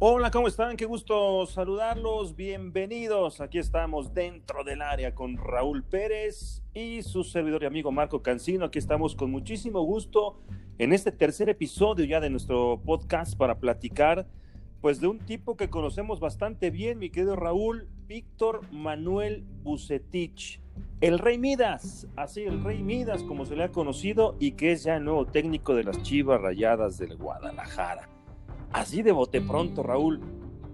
Hola, ¿cómo están? Qué gusto saludarlos. Bienvenidos. Aquí estamos dentro del área con Raúl Pérez y su servidor y amigo Marco Cancino. Aquí estamos con muchísimo gusto en este tercer episodio ya de nuestro podcast para platicar pues de un tipo que conocemos bastante bien, mi querido Raúl, Víctor Manuel Bucetich, el Rey Midas, así el Rey Midas como se le ha conocido y que es ya el nuevo técnico de las Chivas Rayadas del Guadalajara. Así de bote pronto, Raúl,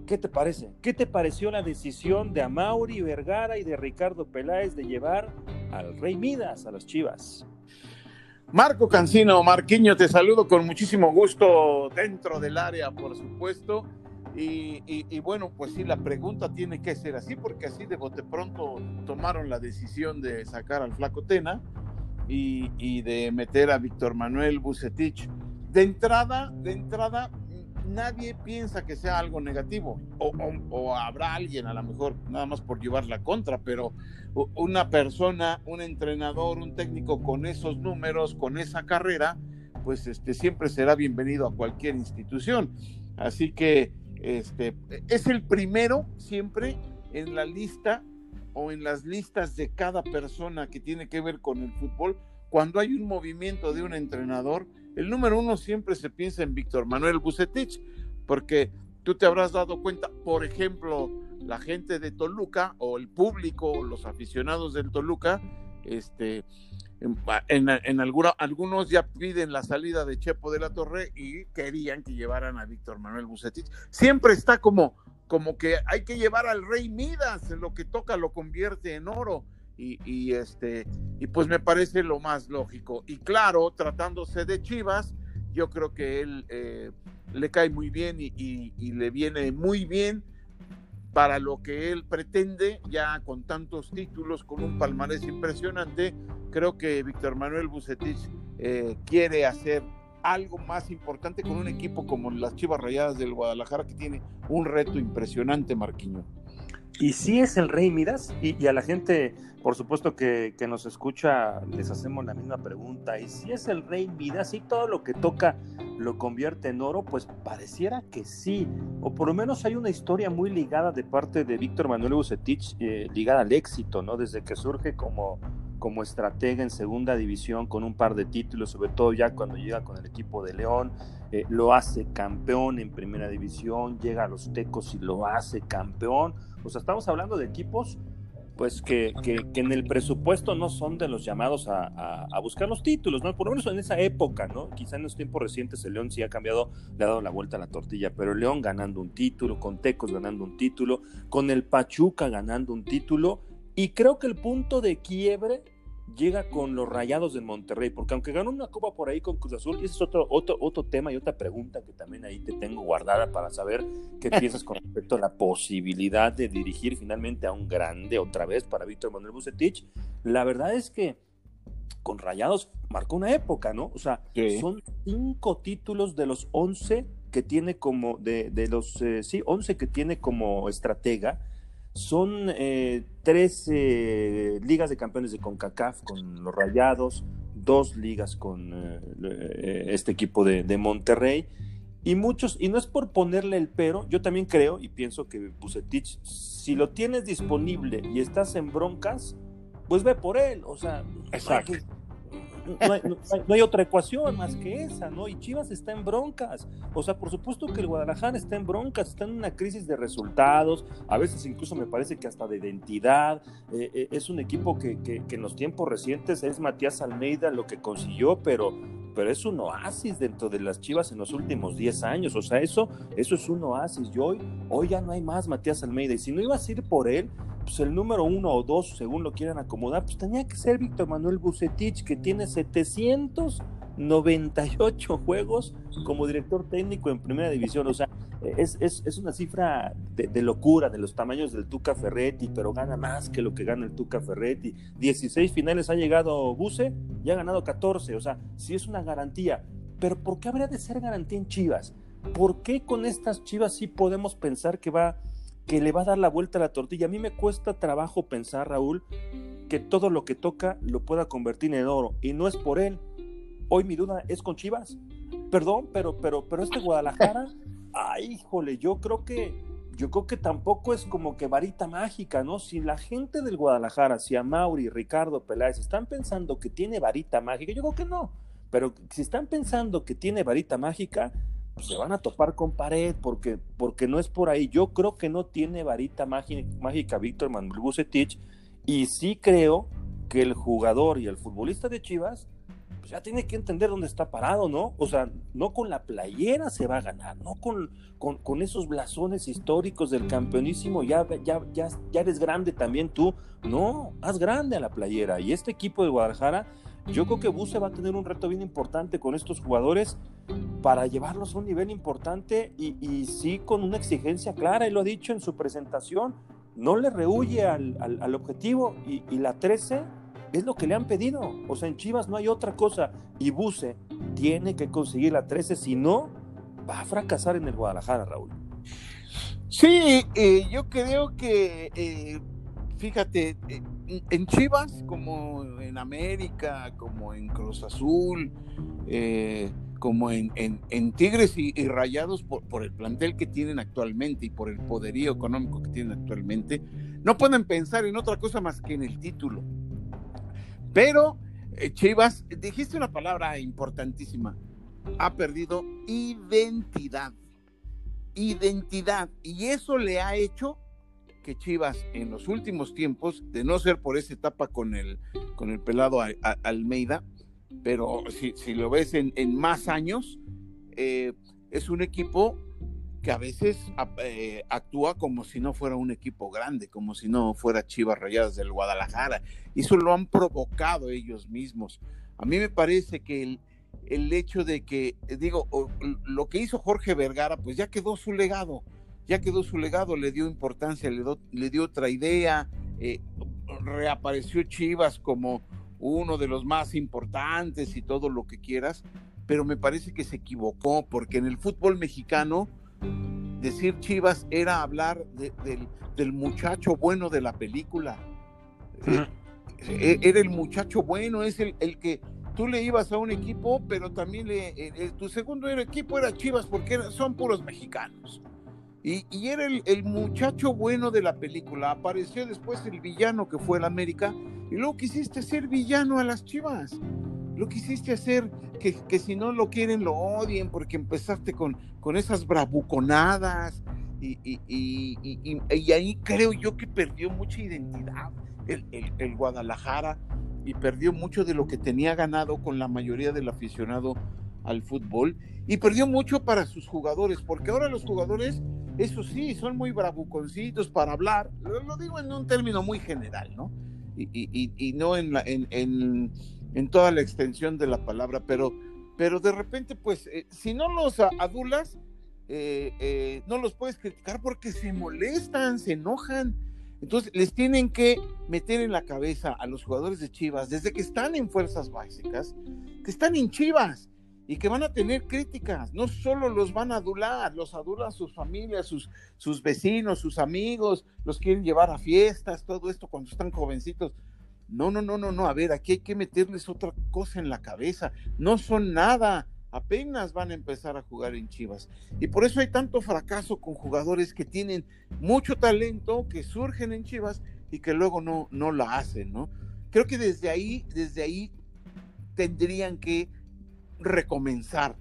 ¿qué te parece? ¿Qué te pareció la decisión de Amauri Vergara y de Ricardo Peláez de llevar al Rey Midas a las Chivas? Marco Cancino, Marquiño, te saludo con muchísimo gusto dentro del área, por supuesto. Y, bueno, pues sí, la pregunta tiene que ser así, porque así de bote pronto tomaron la decisión de sacar al Flaco Tena y, y de meter a Víctor Manuel Bucetich. De entrada, de entrada, nadie piensa que sea algo negativo, o, habrá alguien a lo mejor nada más por llevar la contra, pero una persona, un entrenador, un técnico con esos números, con esa carrera, pues este, siempre será bienvenido a cualquier institución. Así que este, es el primero siempre en la lista o en las listas de cada persona que tiene que ver con el fútbol. Cuando hay un movimiento de un entrenador, el número uno siempre se piensa en Víctor Manuel Bucetich, porque tú te habrás dado cuenta, por ejemplo, la gente de Toluca o el público, los aficionados del Toluca, este, en, algunos ya piden la salida de Chepo de la Torre y querían que llevaran a Víctor Manuel Bucetich. Siempre está como, como que hay que llevar al rey Midas, lo que toca lo convierte en oro y, este, y pues me parece lo más lógico. Y claro, tratándose de Chivas, yo creo que él eh, le cae muy bien y, le viene muy bien para lo que él pretende, ya con tantos títulos, con un palmarés impresionante, creo que Víctor Manuel Bucetich eh, quiere hacer algo más importante con un equipo como las Chivas Rayadas del Guadalajara, que tiene un reto impresionante, Marquiño. Y si es el rey Midas, y, a la gente, por supuesto que, nos escucha, les hacemos la misma pregunta, y si es el rey Midas y todo lo que toca lo convierte en oro, pues pareciera que sí, o por lo menos hay una historia muy ligada de parte de Víctor Manuel Bucetich, eh, ligada al éxito, ¿no? Desde que surge como, como estratega en segunda división con un par de títulos, sobre todo ya cuando llega con el equipo de León, eh, lo hace campeón en primera división, llega a los Tecos y lo hace campeón o sea, estamos hablando de equipos pues que, que, en el presupuesto no son de los llamados a, a, buscar los títulos, ¿no? Por lo menos en esa época, ¿no? Quizá en los tiempos recientes el León sí ha cambiado, le ha dado la vuelta a la tortilla, pero el León ganando un título, con Tecos ganando un título, con el Pachuca ganando un título, y creo que el punto de quiebre llega con los Rayados de Monterrey, porque aunque ganó una copa por ahí con Cruz Azul, y ese es otro, otro, otro tema y otra pregunta que también ahí te tengo guardada para saber qué piensas con respecto a la posibilidad de dirigir finalmente a un grande otra vez para Víctor Manuel Bucetich. La verdad es que con Rayados marcó una época, ¿no? O sea, son cinco títulos de los once que tiene como, de, de los, eh, sí, once que tiene como estratega son eh, tres ligas de campeones de CONCACAF con los Rayados, dos ligas con eh, eh, este equipo de, Monterrey. Y muchos, y no es por ponerle el pero, yo también creo y pienso que Bucetich, si lo tienes disponible y estás en broncas, pues ve por él, o sea, Exacto no hay, otra ecuación más que esa, ¿no? Y Chivas está en broncas. O sea, por supuesto que el Guadalajara está en broncas, está en una crisis de resultados, a veces incluso me parece que hasta de identidad. Eh, eh, es un equipo que, que, en los tiempos recientes es Matías Almeida lo que consiguió, pero, pero es un oasis dentro de las Chivas en los últimos 10 años. O sea, eso, eso es un oasis. Y hoy, hoy ya no hay más Matías Almeida. Y si no ibas a ir por él, pues el número uno o dos, según lo quieran acomodar, pues tenía que ser Víctor Manuel Bucetich, que tiene 798 juegos como director técnico en primera división. O sea, es, es, una cifra de, locura de los tamaños del Tuca Ferretti, pero gana más que lo que gana el Tuca Ferretti. 16 finales ha llegado Buce y ha ganado 14. O sea, sí es una garantía. Pero ¿por qué habría de ser garantía en Chivas? ¿Por qué con estas Chivas sí podemos pensar que va que le va a dar la vuelta a la tortilla. A mí me cuesta trabajo pensar, Raúl, que todo lo que toca lo pueda convertir en oro. Y no es por él. Hoy mi duda es con Chivas. Perdón, pero, pero, pero este Guadalajara Ay, híjole, yo creo que yo creo que tampoco es como que varita mágica, ¿no? Si la gente del Guadalajara, si a Mauri, Ricardo Peláez están pensando que tiene varita mágica, yo creo que no. Pero si están pensando que tiene varita mágica, pues se van a topar con pared porque, porque no es por ahí. Yo creo que no tiene varita mágica Víctor Manuel Bucetich y sí creo que el jugador y el futbolista de Chivas pues ya tiene que entender dónde está parado, ¿no? O sea, no con la playera se va a ganar, no con, con, esos blasones históricos del campeonísimo, ya, ya, ya, ya eres grande también tú. No, haz grande a la playera. Y este equipo de Guadalajara, yo creo que Buse va a tener un reto bien importante con estos jugadores para llevarlos a un nivel importante y, sí con una exigencia clara, y lo ha dicho en su presentación, no le rehuye al, al, objetivo y, y la 13 es lo que le han pedido. O sea, en Chivas no hay otra cosa. Y Buse tiene que conseguir la 13, si no, va a fracasar en el Guadalajara, Raúl. Sí, eh, yo creo que, eh, fíjate, eh, en Chivas, como en América, como en Cruz Azul, como en, en, Tigres y, Rayados, por, el plantel que tienen actualmente y por el poderío económico que tienen actualmente, no pueden pensar en otra cosa más que en el título. Pero eh, Chivas, dijiste una palabra importantísima, ha perdido identidad. Identidad. Y eso le ha hecho que Chivas en los últimos tiempos, de no ser por esa etapa con el, con el pelado Almeida, pero si, lo ves en, más años, eh, es un equipo que a veces eh, actúa como si no fuera un equipo grande, como si no fuera Chivas Rayadas del Guadalajara. Y eso lo han provocado ellos mismos. A mí me parece que el, el hecho de que, digo, lo que hizo Jorge Vergara, pues ya quedó su legado, ya quedó su legado, le dio importancia, le, le dio otra idea, eh, reapareció Chivas como uno de los más importantes y todo lo que quieras, pero me parece que se equivocó, porque en el fútbol mexicano, decir Chivas era hablar del, muchacho bueno de la película. Eh, eh, era el muchacho bueno, es el, que tú le ibas a un equipo, pero también le, eh, tu segundo equipo era Chivas porque son puros mexicanos. Y, era el, el, muchacho bueno de la película. Apareció después el villano que fue el América. Y luego quisiste ser villano a las Chivas lo quisiste hacer que, que, si no lo quieren lo odien porque empezaste con, con esas bravuconadas y, y, y, y, ahí creo yo que perdió mucha identidad el, el, el, Guadalajara y perdió mucho de lo que tenía ganado con la mayoría del aficionado al fútbol y perdió mucho para sus jugadores porque ahora los jugadores eso sí son muy bravuconcitos para hablar lo, digo en un término muy general no y, no en, la, en, en en toda la extensión de la palabra, pero, pero de repente, pues, eh, si no los adulas, eh, eh, no los puedes criticar porque se molestan, se enojan. Entonces, les tienen que meter en la cabeza a los jugadores de Chivas, desde que están en fuerzas básicas, que están en Chivas y que van a tener críticas. No solo los van a adular, los adulan sus familias, sus, sus vecinos, sus amigos, los quieren llevar a fiestas, todo esto cuando están jovencitos. No, no, no, no, no. A ver, aquí hay que meterles otra cosa en la cabeza. No son nada. Apenas van a empezar a jugar en Chivas. Y por eso hay tanto fracaso con jugadores que tienen mucho talento, que surgen en Chivas y que luego no, no la hacen, ¿no? Creo que desde ahí, desde ahí tendrían que recomenzar.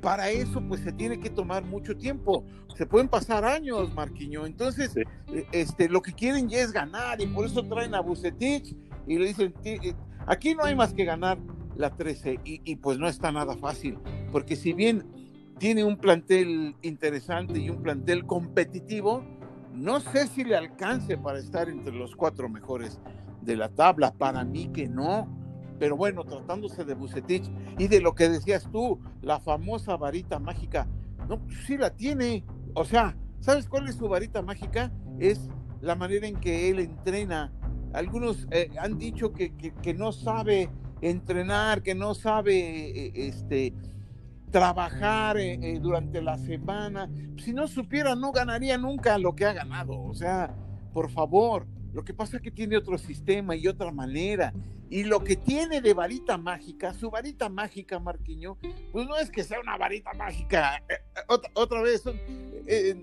Para eso, pues se tiene que tomar mucho tiempo. Se pueden pasar años, Marquiño. Entonces, eh, este, lo que quieren ya es ganar y por eso traen a Bucetich y le dicen, eh, aquí no hay más que ganar la 13 y, pues no está nada fácil, porque si bien tiene un plantel interesante y un plantel competitivo, no sé si le alcance para estar entre los cuatro mejores de la tabla, para mí que no, pero bueno, tratándose de Bucetich y de lo que decías tú, la famosa varita mágica, no, sí la tiene, o sea, ¿sabes cuál es su varita mágica? Es la manera en que él entrena algunos eh, han dicho que, no sabe entrenar, que no sabe eh, este, trabajar eh, durante la semana. Si no supiera, no ganaría nunca lo que ha ganado. O sea, por favor, Lo que pasa es que tiene otro sistema y otra manera. Y lo que tiene de varita mágica, su varita mágica, Marquiño, pues no es que sea una varita mágica, otra, otra, vez,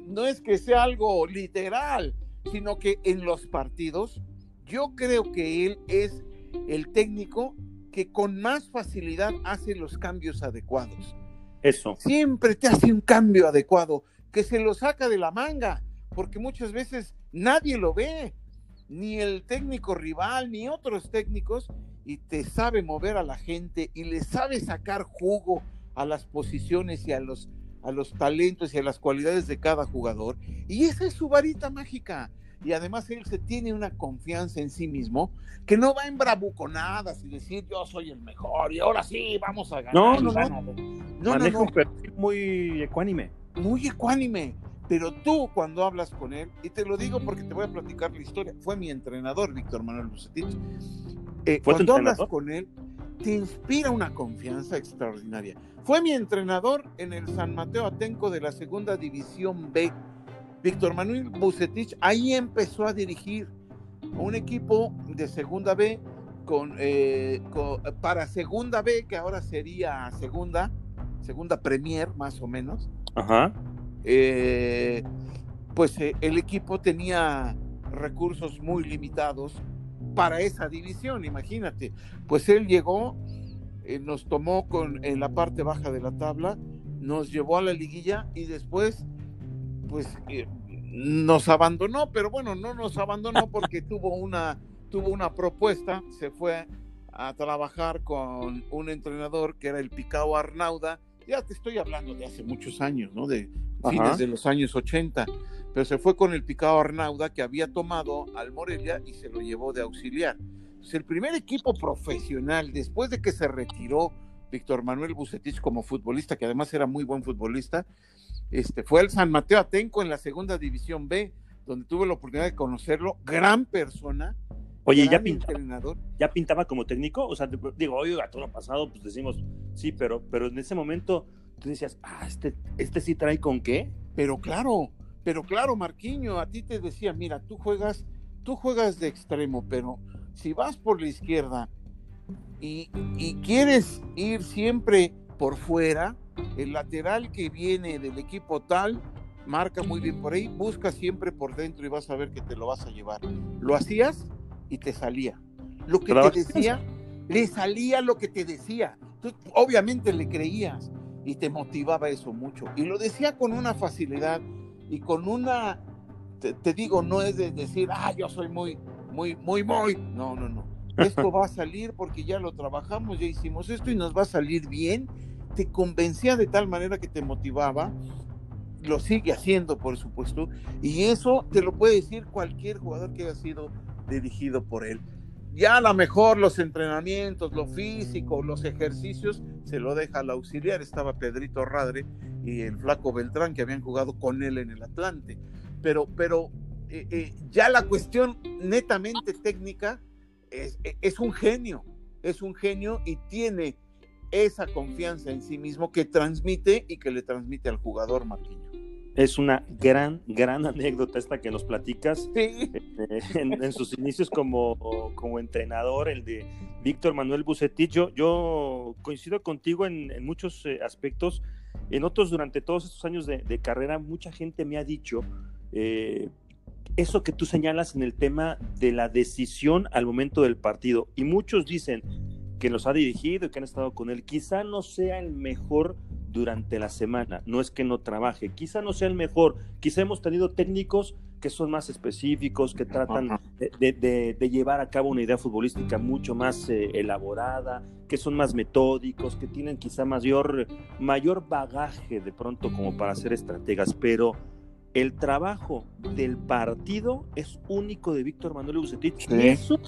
no es que sea algo literal, sino que en los partidos, yo creo que él es el técnico que con más facilidad hace los cambios adecuados. Eso. Siempre te hace un cambio adecuado, que se lo saca de la manga, porque muchas veces nadie lo ve ni el técnico rival, ni otros técnicos, y te sabe mover a la gente y le sabe sacar jugo a las posiciones y a los, a los talentos y a las cualidades de cada jugador. Y esa es su varita mágica. Y además él se tiene una confianza en sí mismo que no va en bravuconadas y decir yo soy el mejor y ahora sí vamos a ganar. No, no, no. no, Maneja un perfil muy ecuánime. Muy ecuánime. Pero tú cuando hablas con él, y te lo digo porque te voy a platicar la historia, fue mi entrenador, Víctor Manuel Bucetich. Eh, cuando hablas con él, te inspira una confianza extraordinaria. Fue mi entrenador en el San Mateo Atenco de la Segunda División B. Víctor Manuel Bucetich ahí empezó a dirigir un equipo de Segunda B con, eh, para Segunda B, que ahora sería Segunda, Segunda Premier más o menos. Ajá eh, pues eh, el equipo tenía recursos muy limitados para esa división, imagínate. Pues él llegó, nos tomó con, en la parte baja de la tabla, nos llevó a la liguilla y después, pues nos abandonó, pero bueno, no nos abandonó porque tuvo una, tuvo una propuesta, se fue a trabajar con un entrenador que era el Picao Arnauda, ya te estoy hablando de hace muchos años, ¿no? De fines de los años 80, pero se fue con el Picado Arnauda que había tomado al Morelia y se lo llevó de auxiliar. el primer equipo profesional, después de que se retiró Víctor Manuel Bucetich como futbolista, que además era muy buen futbolista, este, fue el San Mateo Atenco en la segunda división B, donde tuve la oportunidad de conocerlo, gran persona, Oye, ¿ya pintaba, ¿ya pintaba como técnico? O sea, digo, oye, a todo lo pasado, pues decimos, sí, pero, pero en ese momento tú decías, ah, este, este sí trae con qué. Pero claro, pero claro, Marquiño, a ti te decía, mira, tú juegas, tú juegas de extremo, pero si vas por la izquierda y, y quieres ir siempre por fuera, el lateral que viene del equipo tal marca muy bien por ahí, busca siempre por dentro y vas a ver que te lo vas a llevar. ¿Lo hacías? y te salía. Lo que te decía, le salía lo que te decía. Tú, obviamente le creías y te motivaba eso mucho. Y lo decía con una facilidad y con una, te, digo, no es de decir, ah, yo soy muy, muy, muy, muy. No, no, no. Esto va a salir porque ya lo trabajamos, ya hicimos esto y nos va a salir bien. Te convencía de tal manera que te motivaba lo sigue haciendo, por supuesto, y eso te lo puede decir cualquier jugador que haya sido dirigido por él. Ya a lo mejor los entrenamientos, lo físico, los ejercicios, se lo deja al auxiliar. Estaba Pedrito Radre y el flaco Beltrán que habían jugado con él en el Atlante. Pero, pero eh, eh, ya la cuestión netamente técnica es, es un genio, es un genio y tiene esa confianza en sí mismo que transmite y que le transmite al jugador Marquinhos. Es una gran, gran anécdota esta que nos platicas eh, en, sus inicios como, como entrenador, el de Víctor Manuel Bucetich. Yo, coincido contigo en, muchos eh, aspectos. En otros, durante todos estos años de, carrera, mucha gente me ha dicho eh, eso que tú señalas en el tema de la decisión al momento del partido. Y muchos dicen que los ha dirigido y que han estado con él. Quizá no sea el mejor durante la semana. No es que no trabaje, quizá no sea el mejor, quizá hemos tenido técnicos que son más específicos, que tratan de, llevar a cabo una idea futbolística mucho más eh, elaborada, que son más metódicos, que tienen quizá mayor, mayor bagaje de pronto como para ser estrategas, pero el trabajo del partido es único de Víctor Manuel Bucetich. Y eso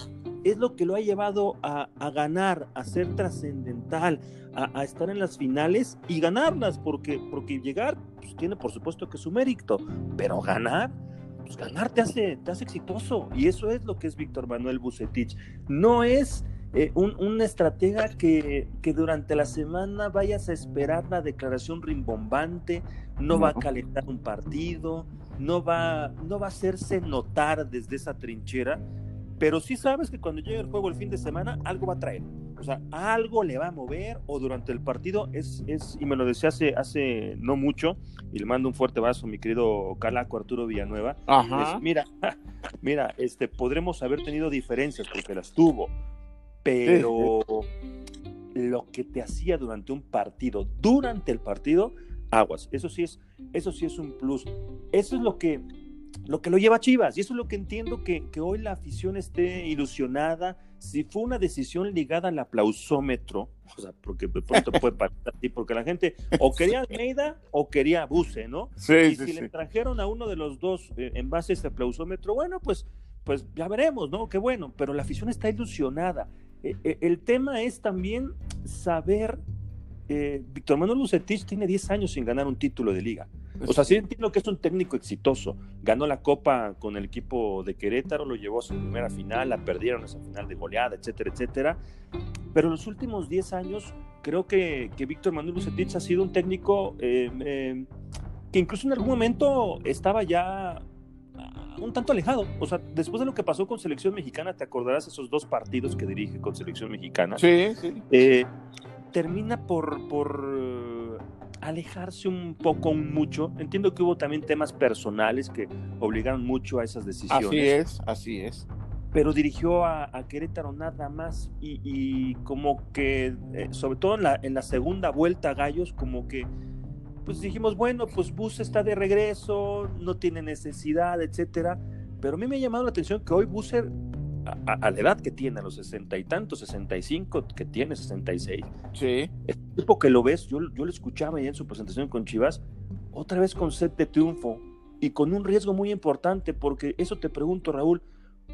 es lo que lo ha llevado a, ganar, a ser trascendental, a, estar en las finales y ganarlas, porque, porque llegar pues, tiene por supuesto que su mérito, pero ganar, pues ganar te hace, te hace exitoso. Y eso es lo que es Víctor Manuel Bucetich. No es eh, un, estratega que, que, durante la semana vayas a esperar la declaración rimbombante, no va a calentar un partido, no va, no va a hacerse notar desde esa trinchera, pero sí sabes que cuando llegue el juego el fin de semana, algo va a traer. O sea, algo le va a mover o durante el partido es, es y me lo decía hace, hace no mucho, y le mando un fuerte vaso, mi querido Calaco Arturo Villanueva. mira, mira, este, podremos haber tenido diferencias porque las tuvo, pero lo que te hacía durante un partido, durante el partido, aguas. Eso sí es, eso sí es un plus. Eso es lo que, lo que lo lleva a Chivas. Y eso es lo que entiendo que, que hoy la afición esté ilusionada. Si fue una decisión ligada al aplausómetro, o sea, porque de pronto puede pasar así, porque la gente o quería Almeida o quería Buse, ¿no? Sí, y sí, si le trajeron a uno de los dos eh, en base a ese aplausómetro, bueno, pues, pues ya veremos, ¿no? Qué bueno, pero la afición está ilusionada. Eh, eh, el tema es también saber, eh, Víctor Manuel Lucetich tiene 10 años sin ganar un título de liga. O sea, sí entiendo que es un técnico exitoso. Ganó la Copa con el equipo de Querétaro, lo llevó a su primera final, la perdieron esa final de goleada, etcétera, etcétera. Pero en los últimos 10 años, creo que, que Víctor Manuel Lucetich ha sido un técnico que incluso en algún momento estaba ya un tanto alejado. O sea, después de lo que pasó con Selección Mexicana, te acordarás esos dos partidos que dirige con Selección Mexicana. Sí, sí. Eh, termina por, por alejarse un poco, un mucho. Entiendo que hubo también temas personales que obligaron mucho a esas decisiones. Así es, así es. Pero dirigió a, a Querétaro nada más y, y como que, eh, sobre todo en la, en la segunda vuelta a Gallos, como que pues dijimos, bueno, pues Bus está de regreso, no tiene necesidad, etcétera. Pero a mí me ha llamado la atención que hoy Busser, a, a, la edad que tiene, a los sesenta y tantos, sesenta y cinco, que tiene sesenta y seis, sí. el tipo que lo ves, yo, yo lo escuchaba ya en su presentación con Chivas, otra vez con set de triunfo y con un riesgo muy importante, porque eso te pregunto, Raúl,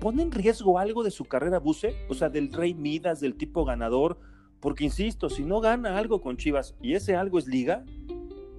¿pone en riesgo algo de su carrera Buse? O sea, del Rey Midas, del tipo ganador, porque insisto, si no gana algo con Chivas y ese algo es liga,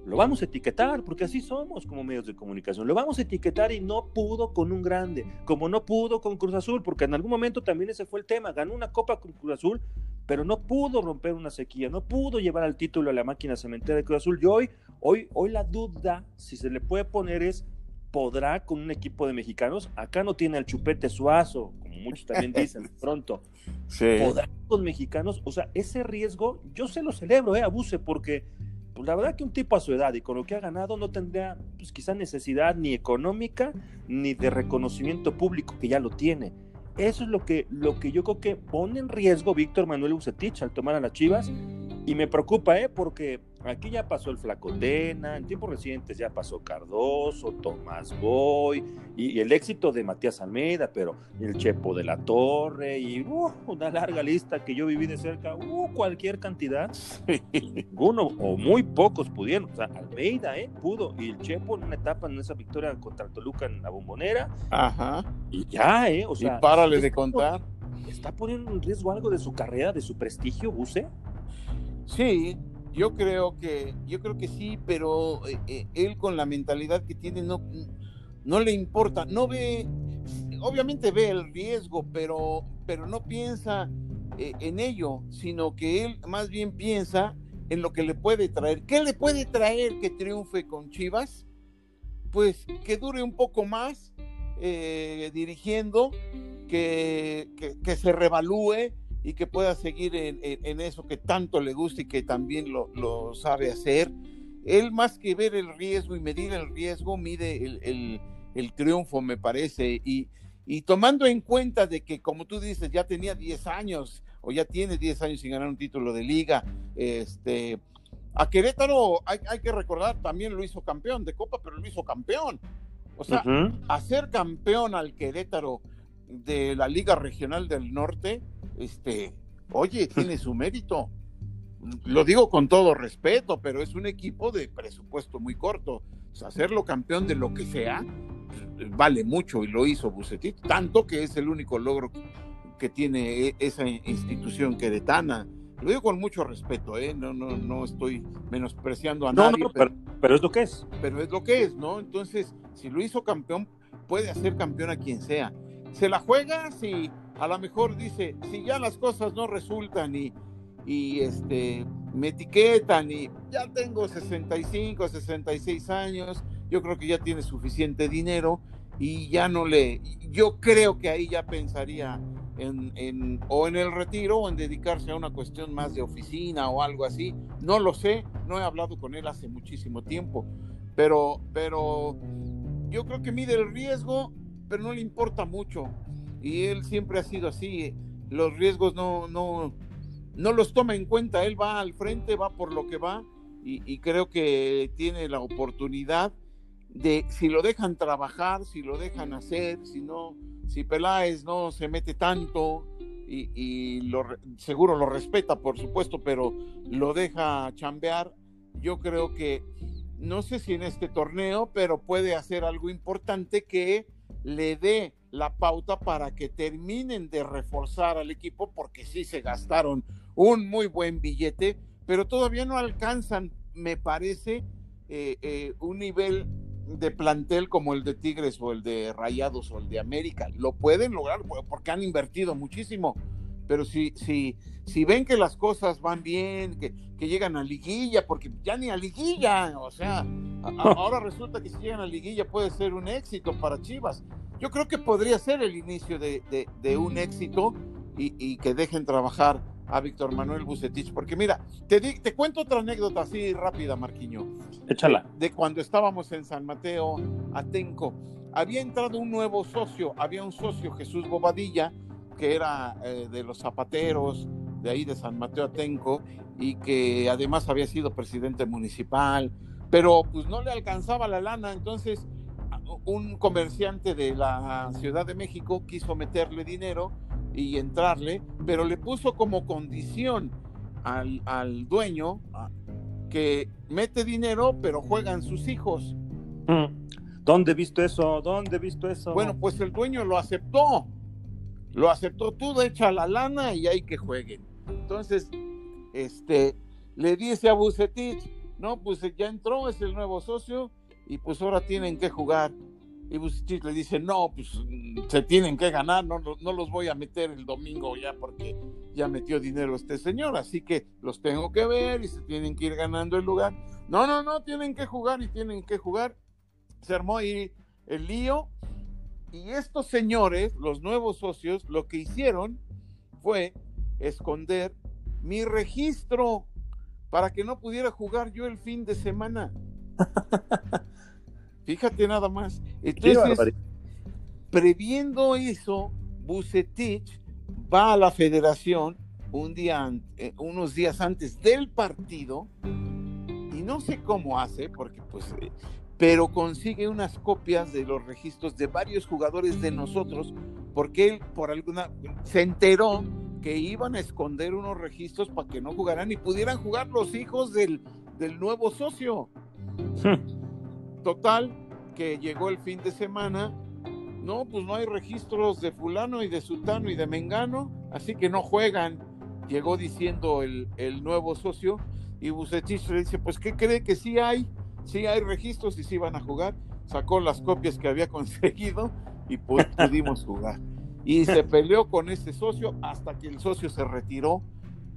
lo vamos a etiquetar, porque así somos como medios de comunicación. Lo vamos a etiquetar y no pudo con un grande, como no pudo con Cruz Azul, porque en algún momento también ese fue el tema. Ganó una copa con Cruz Azul, pero no pudo romper una sequía, no pudo llevar al título a la máquina cementera de Cruz Azul. Y hoy, hoy, hoy la duda, si se le puede poner, es: ¿podrá con un equipo de mexicanos? Acá no tiene al chupete suazo, como muchos también dicen pronto. Sí. ¿Podrá con mexicanos? O sea, ese riesgo, yo se lo celebro, ¿eh? Abuse, porque pues la verdad que un tipo a su edad y con lo que ha ganado no tendría pues quizá necesidad ni económica ni de reconocimiento público que ya lo tiene. Eso es lo que, lo que yo creo que pone en riesgo Víctor Manuel Bucetich al tomar a las Chivas y me preocupa, ¿eh? porque aquí ya pasó el Flacotena, en tiempos recientes ya pasó Cardoso, Tomás Boy, y, y, el éxito de Matías Almeida, pero el Chepo de la Torre, y uh, una larga lista que yo viví de cerca, uh, cualquier cantidad. Uno o muy pocos pudieron, o sea, Almeida ¿eh? pudo, y el Chepo en una etapa en esa victoria contra Toluca en la bombonera, Ajá. y ya, ¿eh? O sea, y párale de contar. ¿Está poniendo en riesgo algo de su carrera, de su prestigio, Buse? Sí, yo creo que, yo creo que sí, pero eh, eh, él con la mentalidad que tiene no, no le importa, no ve, obviamente ve el riesgo, pero, pero no piensa eh, en ello, sino que él más bien piensa en lo que le puede traer. ¿Qué le puede traer que triunfe con Chivas? Pues que dure un poco más eh, dirigiendo, que, que, que se revalúe, y que pueda seguir en, en, en, eso que tanto le gusta y que también lo, lo, sabe hacer. Él más que ver el riesgo y medir el riesgo, mide el, el, el triunfo, me parece. Y, y, tomando en cuenta de que, como tú dices, ya tenía 10 años o ya tiene 10 años sin ganar un título de liga, este, a Querétaro hay, hay que recordar, también lo hizo campeón de Copa, pero lo hizo campeón. O sea, uh -huh. hacer campeón al Querétaro de la Liga Regional del Norte, este, oye, tiene su mérito. Lo digo con todo respeto, pero es un equipo de presupuesto muy corto. O sea, hacerlo campeón de lo que sea vale mucho y lo hizo Bucetich, tanto que es el único logro que tiene esa institución queretana. Lo digo con mucho respeto, ¿eh? no, no, no estoy menospreciando a no, nadie. No, pero, pero es lo que es. Pero es lo que es, ¿no? Entonces, si lo hizo campeón, puede hacer campeón a quien sea. Se la juega si a lo mejor dice, si ya las cosas no resultan y, y este, me etiquetan y ya tengo 65, 66 años, yo creo que ya tiene suficiente dinero y ya no le, yo creo que ahí ya pensaría en, o en el retiro o en dedicarse a una cuestión más de oficina o algo así. No lo sé, no he hablado con él hace muchísimo tiempo, pero, pero yo creo que mide el riesgo, pero no le importa mucho. Y él siempre ha sido así, los riesgos no, no, no los toma en cuenta, él va al frente, va por lo que va y, creo que tiene la oportunidad de, si lo dejan trabajar, si lo dejan hacer, si no, si Peláez no se mete tanto y, lo, seguro lo respeta, por supuesto, pero lo deja chambear, yo creo que, no sé si en este torneo, pero puede hacer algo importante que le dé la pauta para que terminen de reforzar al equipo, porque sí se gastaron un muy buen billete, pero todavía no alcanzan, me parece, eh, eh, un nivel de plantel como el de Tigres o el de Rayados o el de América. Lo pueden lograr porque han invertido muchísimo. Pero si, si, si ven que las cosas van bien, que, que llegan a liguilla, porque ya ni a liguilla, o sea, ahora resulta que si llegan a liguilla puede ser un éxito para Chivas. Yo creo que podría ser el inicio de, de, un éxito y, y que dejen trabajar a Víctor Manuel Bucetich, porque mira, te, te cuento otra anécdota así rápida, Marquiño. Échala. De, cuando estábamos en San Mateo, Atenco, había entrado un nuevo socio, había un socio, Jesús Bobadilla, que era eh, de los zapateros de ahí de San Mateo Atenco y que además había sido presidente municipal, pero pues no le alcanzaba la lana, entonces un comerciante de la Ciudad de México quiso meterle dinero y entrarle, pero le puso como condición al, al dueño que mete dinero, pero juegan sus hijos. Mm. ¿Dónde he visto eso? ¿Dónde he visto eso? Bueno, pues el dueño lo aceptó. Lo aceptó tú, echa la lana y hay que jueguen. Entonces, este, le dice a Bucetich, no, pues ya entró, es el nuevo socio y pues ahora tienen que jugar. Y Bucetich le dice, no, pues se tienen que ganar, no, no los voy a meter el domingo ya porque ya metió dinero este señor, así que los tengo que ver y se tienen que ir ganando el lugar. No, no, no, tienen que jugar y tienen que jugar. Se armó ahí el lío y estos señores, los nuevos socios, lo que hicieron fue esconder mi registro para que no pudiera jugar yo el fin de semana. Fíjate nada más. Entonces, previendo eso, Bucetich va a la federación un día, eh, unos días antes del partido y no sé cómo hace, porque pues, eh, pero consigue unas copias de los registros de varios jugadores de nosotros, porque él por alguna se enteró que iban a esconder unos registros para que no jugaran y pudieran jugar los hijos del, del nuevo socio. Hmm. Total, que llegó el fin de semana, no, pues no hay registros de fulano y de sultano y de mengano, así que no juegan. Llegó diciendo el, nuevo socio y Bucetich le dice, pues ¿qué cree que sí hay? Sí hay registros y sí van a jugar. Sacó las copias que había conseguido y pues pudimos jugar. Y se peleó con ese socio hasta que el socio se retiró,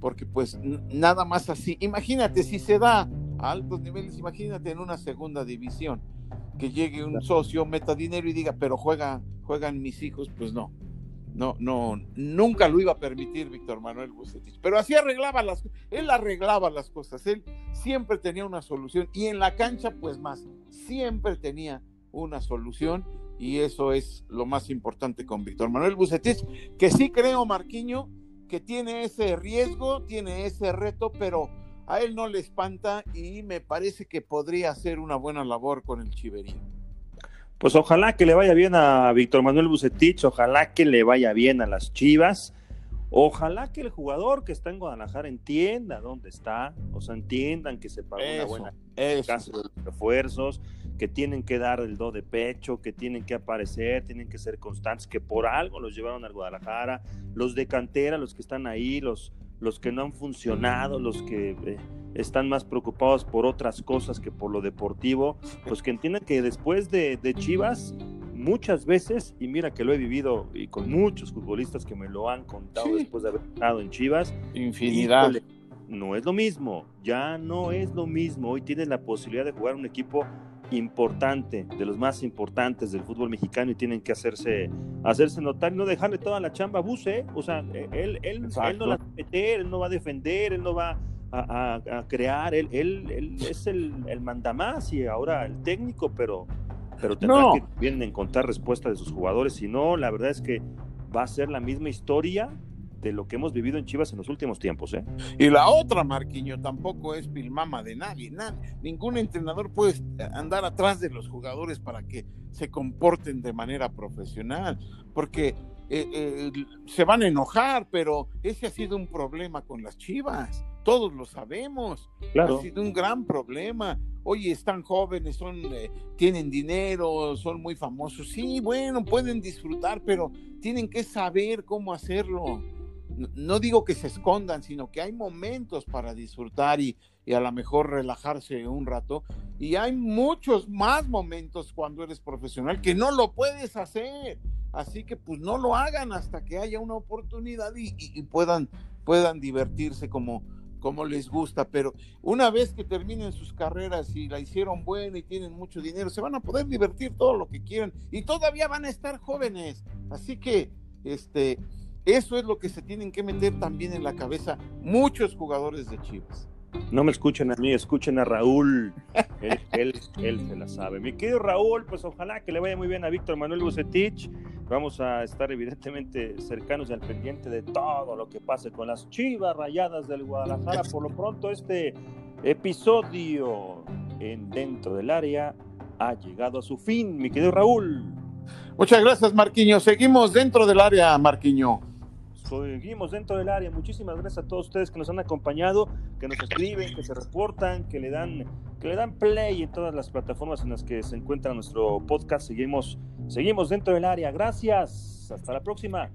porque pues nada más así. Imagínate si se da a altos niveles, imagínate en una segunda división, que llegue un socio, meta dinero y diga, pero juega, juegan mis hijos, pues no. No, no, nunca lo iba a permitir Víctor Manuel Bucetich. Pero así arreglaba las él arreglaba las cosas, él siempre tenía una solución y en la cancha pues más, siempre tenía una solución y eso es lo más importante con Víctor Manuel Bucetich, que sí creo Marquiño que tiene ese riesgo, tiene ese reto, pero a él no le espanta y me parece que podría hacer una buena labor con el Chiverín. Pues ojalá que le vaya bien a Víctor Manuel Bucetich, ojalá que le vaya bien a las Chivas, ojalá que el jugador que está en Guadalajara entienda dónde está, o sea, entiendan que se pagó una buena casa de refuerzos, que tienen que dar el do de pecho, que tienen que aparecer, tienen que ser constantes, que por algo los llevaron al Guadalajara, los de cantera, los que están ahí, los los que no han funcionado, los que eh, están más preocupados por otras cosas que por lo deportivo, pues que entiendan que después de, Chivas, muchas veces, y mira que lo he vivido y con muchos futbolistas que me lo han contado después de haber estado en Chivas, infinidad. no es lo mismo, ya no es lo mismo. Hoy tienes la posibilidad de jugar un equipo importante, de los más importantes del fútbol mexicano y tienen que hacerse, hacerse notar y no dejarle toda la chamba a Buse. ¿eh? O sea, él, él, no la va a meter, él no va a defender, él no va a, crear, él, él, es el, el, mandamás y ahora el técnico, pero, pero tendrá que bien encontrar respuesta de sus jugadores. Si no, la verdad es que va a ser la misma historia de lo que hemos vivido en Chivas en los últimos tiempos. ¿eh? Y la otra, Marquiño, tampoco es pilmama de nadie, nadie. Ningún entrenador puede andar atrás de los jugadores para que se comporten de manera profesional, porque eh, eh, se van a enojar, pero ese ha sido un problema con las Chivas. Todos lo sabemos. Ha sido un gran problema. Oye, están jóvenes, son, eh, tienen dinero, son muy famosos. Sí, bueno, pueden disfrutar, pero tienen que saber cómo hacerlo no digo que se escondan, sino que hay momentos para disfrutar y, a lo mejor relajarse un rato. Y hay muchos más momentos cuando eres profesional que no lo puedes hacer. Así que pues no lo hagan hasta que haya una oportunidad y, puedan, puedan divertirse como, como les gusta. Pero una vez que terminen sus carreras y la hicieron buena y tienen mucho dinero, se van a poder divertir todo lo que quieran y todavía van a estar jóvenes. Así que, este, eso es lo que se tienen que meter también en la cabeza muchos jugadores de Chivas. No me escuchen a mí, escuchen a Raúl. Él, él, se la sabe. Mi querido Raúl, pues ojalá que le vaya muy bien a Víctor Manuel Bucetich. Vamos a estar evidentemente cercanos y al pendiente de todo lo que pase con las Chivas rayadas del Guadalajara. Por lo pronto, este episodio en Dentro del Área ha llegado a su fin, mi querido Raúl. Muchas gracias, Marquiño. Seguimos dentro del área, Marquiño seguimos dentro del área. Muchísimas gracias a todos ustedes que nos han acompañado, que nos escriben, que se reportan, que le dan, que le dan play en todas las plataformas en las que se encuentra nuestro podcast. Seguimos, seguimos dentro del área. Gracias. Hasta la próxima.